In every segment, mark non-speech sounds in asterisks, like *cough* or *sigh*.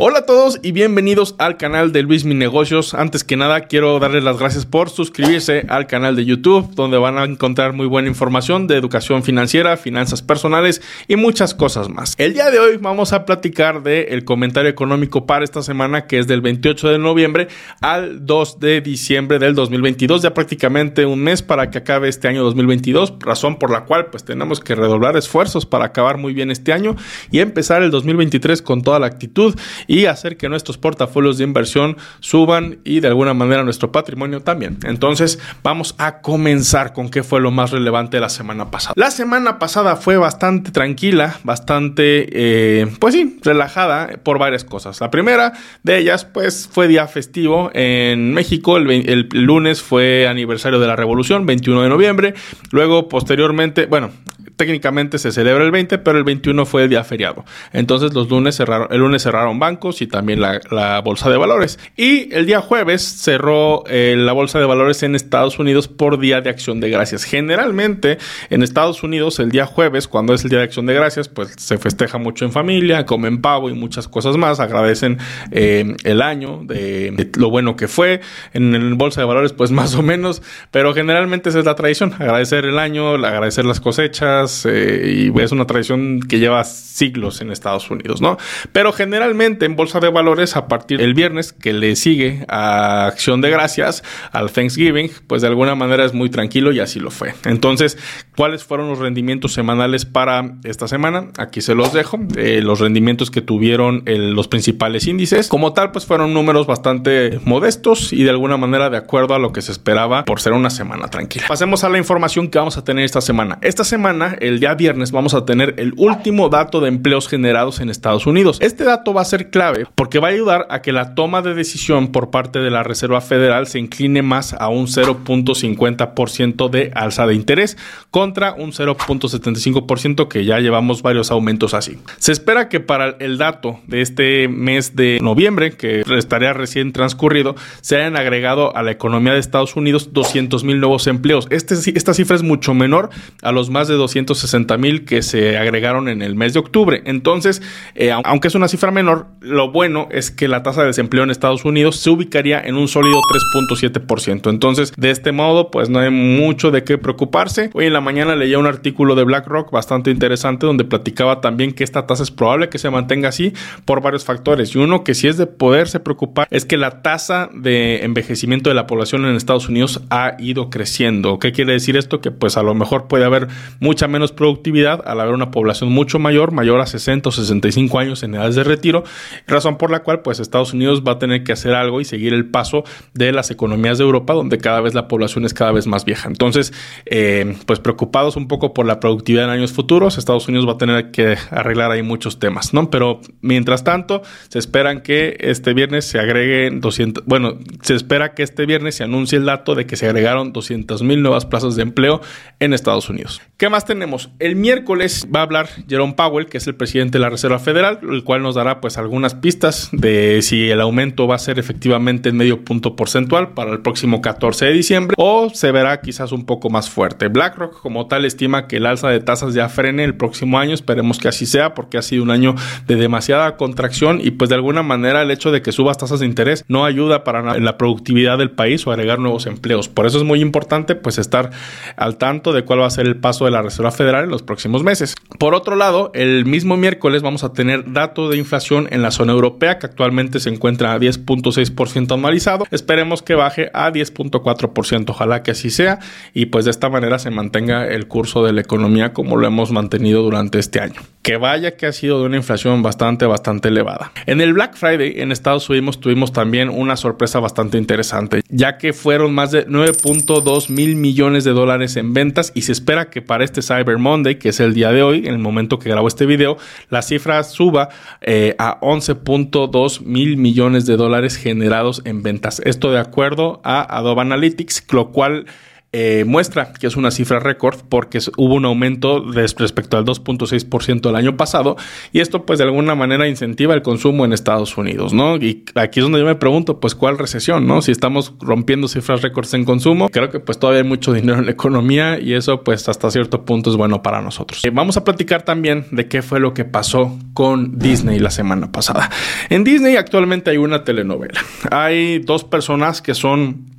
Hola a todos y bienvenidos al canal de Luis Mi Negocios. Antes que nada, quiero darles las gracias por suscribirse al canal de YouTube, donde van a encontrar muy buena información de educación financiera, finanzas personales y muchas cosas más. El día de hoy vamos a platicar del comentario económico para esta semana, que es del 28 de noviembre al 2 de diciembre del 2022, ya prácticamente un mes para que acabe este año 2022, razón por la cual pues tenemos que redoblar esfuerzos para acabar muy bien este año y empezar el 2023 con toda la actitud y hacer que nuestros portafolios de inversión suban y de alguna manera nuestro patrimonio también. Entonces vamos a comenzar con qué fue lo más relevante la semana pasada. La semana pasada fue bastante tranquila, bastante, eh, pues sí, relajada por varias cosas. La primera de ellas, pues fue día festivo en México. El, el lunes fue aniversario de la revolución, 21 de noviembre. Luego, posteriormente, bueno, técnicamente se celebra el 20, pero el 21 fue el día feriado. Entonces los lunes cerraron, el lunes cerraron bancos y también la, bolsa de valores. Y el día jueves cerró eh, la bolsa de valores en Estados Unidos por Día de Acción de Gracias. Generalmente en Estados Unidos el día jueves, cuando es el Día de Acción de Gracias, pues se festeja mucho en familia, comen pavo y muchas cosas más, agradecen eh, el año de, lo bueno que fue. En, la bolsa de valores pues *laughs* más o menos, pero generalmente esa es la tradición, agradecer el año, agradecer las cosechas, eh, y es una tradición que lleva siglos en Estados Unidos, ¿no? Pero generalmente en bolsa de valores a partir del viernes que le sigue a Acción de Gracias, al Thanksgiving, pues de alguna manera es muy tranquilo y así lo fue. Entonces, ¿cuáles fueron los rendimientos semanales para esta semana? Aquí se los dejo. Eh, los rendimientos que tuvieron los principales índices. Como tal, pues fueron números bastante modestos y de alguna manera de acuerdo a lo que se esperaba por ser una semana tranquila. Pasemos a la información que vamos a tener esta semana. Esta semana el día viernes vamos a tener el último dato de empleos generados en Estados Unidos. Este dato va a ser clave porque va a ayudar a que la toma de decisión por parte de la Reserva Federal se incline más a un 0.50% de alza de interés contra un 0.75% que ya llevamos varios aumentos así. Se espera que para el dato de este mes de noviembre, que estaría recién transcurrido, se hayan agregado a la economía de Estados Unidos 200 mil nuevos empleos. Este, esta cifra es mucho menor a los más de 200 160 mil que se agregaron en el mes de octubre. Entonces, eh, aunque es una cifra menor, lo bueno es que la tasa de desempleo en Estados Unidos se ubicaría en un sólido 3.7%. Entonces, de este modo, pues no hay mucho de qué preocuparse. Hoy en la mañana leía un artículo de BlackRock bastante interesante donde platicaba también que esta tasa es probable que se mantenga así por varios factores. Y uno que sí es de poderse preocupar es que la tasa de envejecimiento de la población en Estados Unidos ha ido creciendo. ¿Qué quiere decir esto? Que pues a lo mejor puede haber mucha menos menos productividad al haber una población mucho mayor, mayor a 60 o 65 años en edades de retiro, razón por la cual pues Estados Unidos va a tener que hacer algo y seguir el paso de las economías de Europa donde cada vez la población es cada vez más vieja. Entonces, eh, pues preocupados un poco por la productividad en años futuros, Estados Unidos va a tener que arreglar ahí muchos temas, ¿no? Pero mientras tanto, se esperan que este viernes se agreguen 200, bueno, se espera que este viernes se anuncie el dato de que se agregaron 200 mil nuevas plazas de empleo en Estados Unidos. ¿Qué más tenemos? El miércoles va a hablar Jerome Powell, que es el presidente de la Reserva Federal, el cual nos dará pues algunas pistas de si el aumento va a ser efectivamente en medio punto porcentual para el próximo 14 de diciembre o se verá quizás un poco más fuerte. BlackRock como tal estima que el alza de tasas ya frene el próximo año, esperemos que así sea porque ha sido un año de demasiada contracción y pues de alguna manera el hecho de que subas tasas de interés no ayuda para la productividad del país o agregar nuevos empleos. Por eso es muy importante pues estar al tanto de cuál va a ser el paso de la Reserva Federal en los próximos meses. Por otro lado, el mismo miércoles vamos a tener dato de inflación en la zona europea que actualmente se encuentra a 10.6% anualizado. Esperemos que baje a 10.4%. Ojalá que así sea y pues de esta manera se mantenga el curso de la economía como lo hemos mantenido durante este año. Que vaya que ha sido de una inflación bastante, bastante elevada. En el Black Friday en Estados Unidos tuvimos también una sorpresa bastante interesante, ya que fueron más de 9.2 mil millones de dólares en ventas y se espera que para este Cyber Monday, que es el día de hoy, en el momento que grabo este video, la cifra suba eh, a 11.2 mil millones de dólares generados en ventas. Esto de acuerdo a Adobe Analytics, lo cual eh, muestra que es una cifra récord porque hubo un aumento respecto al 2.6% del año pasado y esto pues de alguna manera incentiva el consumo en Estados Unidos, ¿no? Y aquí es donde yo me pregunto pues cuál recesión, ¿no? Si estamos rompiendo cifras récords en consumo, creo que pues todavía hay mucho dinero en la economía y eso pues hasta cierto punto es bueno para nosotros. Eh, vamos a platicar también de qué fue lo que pasó con Disney la semana pasada. En Disney actualmente hay una telenovela. Hay dos personas que son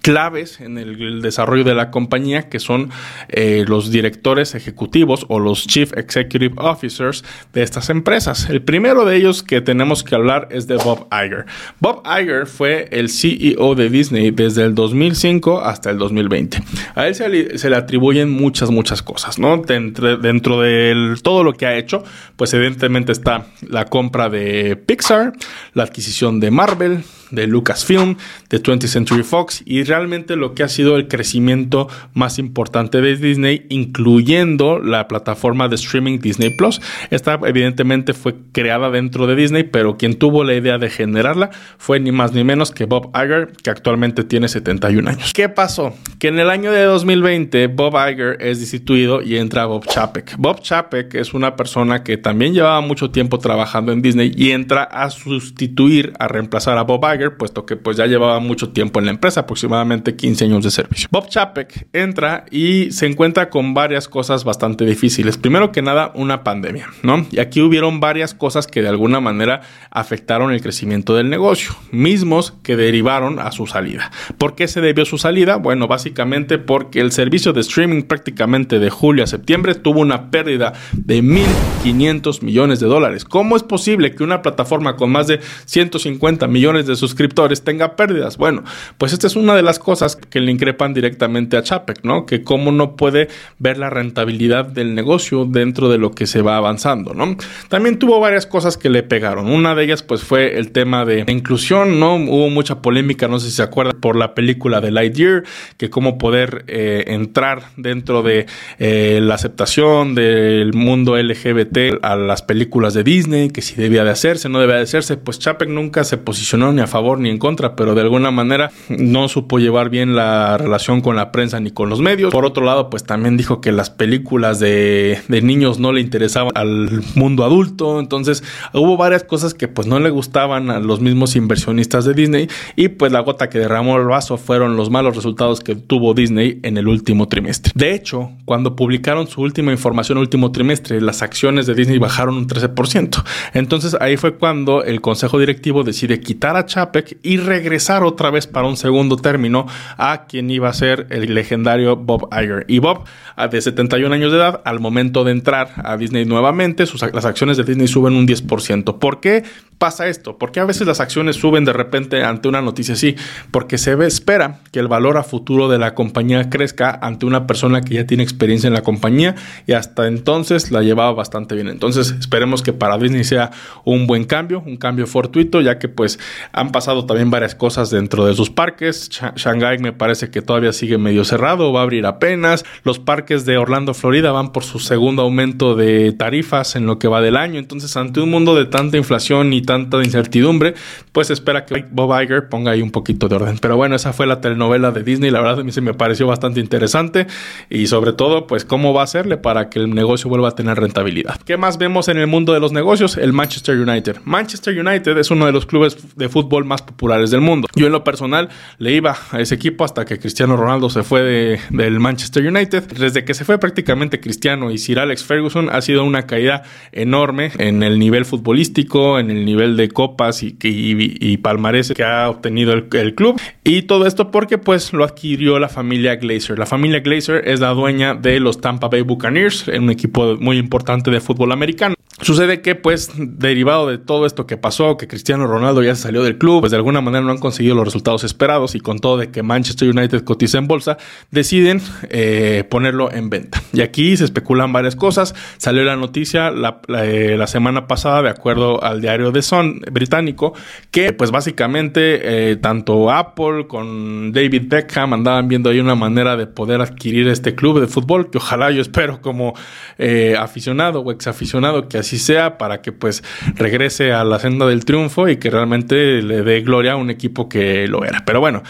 claves en el, desarrollo de la compañía, que son eh, los directores ejecutivos o los Chief Executive Officers de estas empresas. El primero de ellos que tenemos que hablar es de Bob Iger. Bob Iger fue el CEO de Disney desde el 2005 hasta el 2020. A él se le, atribuyen muchas, muchas cosas, ¿no? Dentro, dentro de todo lo que ha hecho, pues evidentemente está la compra de Pixar, la adquisición de Marvel, de Lucasfilm, de 20th Century Fox y realmente lo que ha sido el crecimiento más importante de Disney, incluyendo la plataforma de streaming Disney Plus. Esta evidentemente fue creada dentro de Disney, pero quien tuvo la idea de generarla fue ni más ni menos que Bob Iger, que actualmente tiene 71 años. ¿Qué pasó? Que en el año de 2020 Bob Iger es destituido y entra Bob Chapek. Bob Chapek es una persona que también llevaba mucho tiempo trabajando en Disney y entra a sustituir, a reemplazar a Bob Iger puesto que pues ya llevaba mucho tiempo en la empresa, aproximadamente 15 años de servicio. Bob Chapek entra y se encuentra con varias cosas bastante difíciles. Primero que nada, una pandemia, ¿no? Y aquí hubieron varias cosas que de alguna manera afectaron el crecimiento del negocio, mismos que derivaron a su salida. ¿Por qué se debió su salida? Bueno, básicamente porque el servicio de streaming prácticamente de julio a septiembre tuvo una pérdida de 1.500 millones de dólares. ¿Cómo es posible que una plataforma con más de 150 millones de sus suscriptores tenga pérdidas. Bueno, pues esta es una de las cosas que le increpan directamente a Chapek, ¿no? Que cómo no puede ver la rentabilidad del negocio dentro de lo que se va avanzando, ¿no? También tuvo varias cosas que le pegaron. Una de ellas, pues, fue el tema de inclusión, ¿no? Hubo mucha polémica, no sé si se acuerdan, por la película de Lightyear, que cómo poder eh, entrar dentro de eh, la aceptación del mundo LGBT a las películas de Disney, que si debía de hacerse, no debía de hacerse, pues Chapek nunca se posicionó ni a favor ni en contra, pero de alguna manera no supo llevar bien la relación con la prensa ni con los medios. Por otro lado, pues también dijo que las películas de, de niños no le interesaban al mundo adulto. Entonces hubo varias cosas que pues no le gustaban a los mismos inversionistas de Disney y pues la gota que derramó el vaso fueron los malos resultados que tuvo Disney en el último trimestre. De hecho, cuando publicaron su última información último trimestre, las acciones de Disney bajaron un 13%. Entonces ahí fue cuando el consejo directivo decide quitar a Chap y regresar otra vez para un segundo término a quien iba a ser el legendario Bob Iger. Y Bob, de 71 años de edad, al momento de entrar a Disney nuevamente, sus, las acciones de Disney suben un 10%. ¿Por qué pasa esto? Porque a veces las acciones suben de repente ante una noticia así, porque se ve, espera que el valor a futuro de la compañía crezca ante una persona que ya tiene experiencia en la compañía y hasta entonces la llevaba bastante bien. Entonces esperemos que para Disney sea un buen cambio, un cambio fortuito, ya que pues han pasado también varias cosas dentro de sus parques. Shanghai me parece que todavía sigue medio cerrado, va a abrir apenas. Los parques de Orlando, Florida van por su segundo aumento de tarifas en lo que va del año. Entonces ante un mundo de tanta inflación y tanta incertidumbre, pues espera que Bob Iger ponga ahí un poquito de orden. Pero bueno, esa fue la telenovela de Disney, la verdad a mí se me pareció bastante interesante y sobre todo, pues cómo va a hacerle para que el negocio vuelva a tener rentabilidad. ¿Qué más vemos en el mundo de los negocios? El Manchester United. Manchester United es uno de los clubes de fútbol más populares del mundo. Yo en lo personal le iba a ese equipo hasta que Cristiano Ronaldo se fue del Manchester United. Desde que se fue prácticamente Cristiano y Sir Alex Ferguson ha sido una caída enorme en el nivel futbolístico, en el nivel de copas y, y, palmarés que ha obtenido el, el, club. Y todo esto porque pues lo adquirió la familia Glazer. La familia Glazer es la dueña de los Tampa Bay Buccaneers, un equipo muy importante de fútbol americano. Sucede que, pues, derivado de todo esto que pasó, que Cristiano Ronaldo ya se salió del club, pues de alguna manera no han conseguido los resultados esperados y con todo de que Manchester United cotiza en bolsa, deciden eh, ponerlo en venta. Y aquí se especulan varias cosas. Salió la noticia la, eh, la, semana pasada, de acuerdo al diario The Británico, que pues básicamente eh, tanto Apple con David Beckham andaban viendo ahí una manera de poder adquirir este club de fútbol, que ojalá yo espero como eh, aficionado o exaficionado que así sea, para que pues regrese a la senda del triunfo y que realmente le dé gloria a un equipo que lo era. Pero bueno,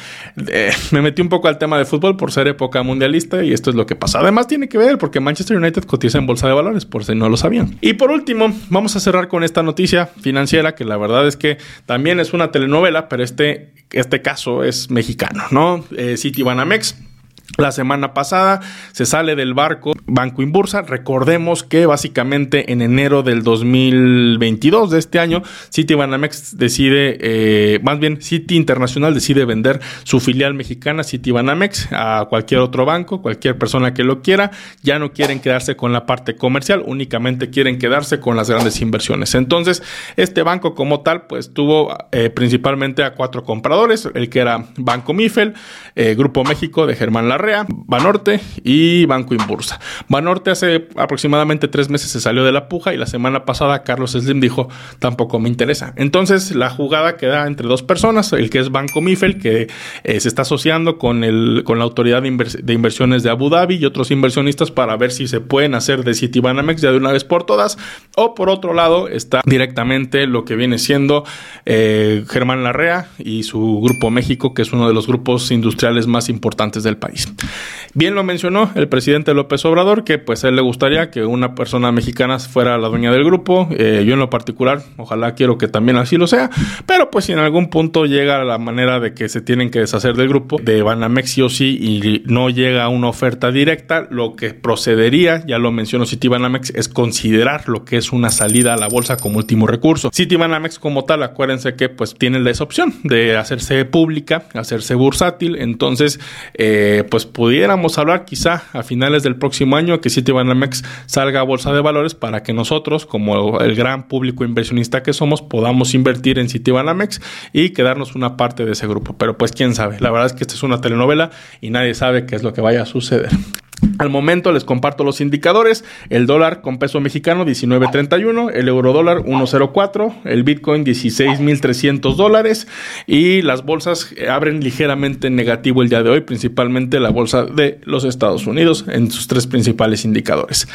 eh, *laughs* me metí un poco al tema de fútbol por ser época mundialista y esto es lo que pasa. Además tiene que ver porque Manchester United cotiza en bolsa de valores, por si no lo sabían. Y por último, vamos a cerrar con esta noticia financiera que la verdad es que también es una telenovela, pero este, este caso es mexicano, ¿no? Eh, City Banamex la semana pasada se sale del barco Banco Inbursa. Recordemos que básicamente en enero del 2022 de este año, City Banamex decide, eh, más bien City Internacional decide vender su filial mexicana City Banamex a cualquier otro banco, cualquier persona que lo quiera. Ya no quieren quedarse con la parte comercial, únicamente quieren quedarse con las grandes inversiones. Entonces, este banco como tal, pues tuvo eh, principalmente a cuatro compradores, el que era Banco Mifel, eh, Grupo México de Germán Larrea, Banorte y Banco Inbursa. Banorte hace aproximadamente tres meses se salió de la puja y la semana pasada Carlos Slim dijo tampoco me interesa. Entonces la jugada queda entre dos personas, el que es Banco Mifel, que eh, se está asociando con, el, con la autoridad de, inversiones de Abu Dhabi y otros inversionistas para ver si se pueden hacer de Citibanamex ya de una vez por todas. O por otro lado está directamente lo que viene siendo eh, Germán Larrea y su Grupo México, que es uno de los grupos industriales más importantes del país. Bien lo mencionó el presidente López Obrador, que pues él le gustaría que una persona mexicana fuera la dueña del grupo. Eh, yo en lo particular, ojalá quiero que también así lo sea, pero pues si en algún punto llega la manera de que se tienen que deshacer del grupo de Banamex sí o sí y no llega una oferta directa, lo que procedería, ya lo mencionó Citibanamex, es considerar lo que es una salida a la bolsa como último recurso. Citibanamex como tal, acuérdense que pues tiene esa opción de hacerse pública, hacerse bursátil, entonces eh, pues pudiéramos hablar quizá a finales del próximo año que Citibanamex salga a bolsa de valores para que nosotros, como el gran público inversionista que somos, podamos invertir en Citibanamex y quedarnos una parte de ese grupo. Pero pues quién sabe, la verdad es que esta es una telenovela y nadie sabe qué es lo que vaya a suceder. Al momento les comparto los indicadores. El dólar con peso mexicano 19.31, el euro dólar 1.04, el bitcoin 16.300 dólares y las bolsas abren ligeramente en negativo el día de hoy, principalmente la bolsa de los Estados Unidos en sus tres principales indicadores.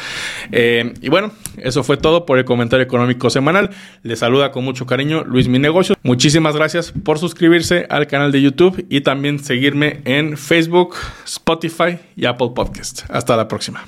Eh, y bueno, eso fue todo por el comentario económico semanal. Les saluda con mucho cariño Luis Mi Negocio. Muchísimas gracias por suscribirse al canal de YouTube y también seguirme en Facebook, Spotify y Apple Hasta la próxima.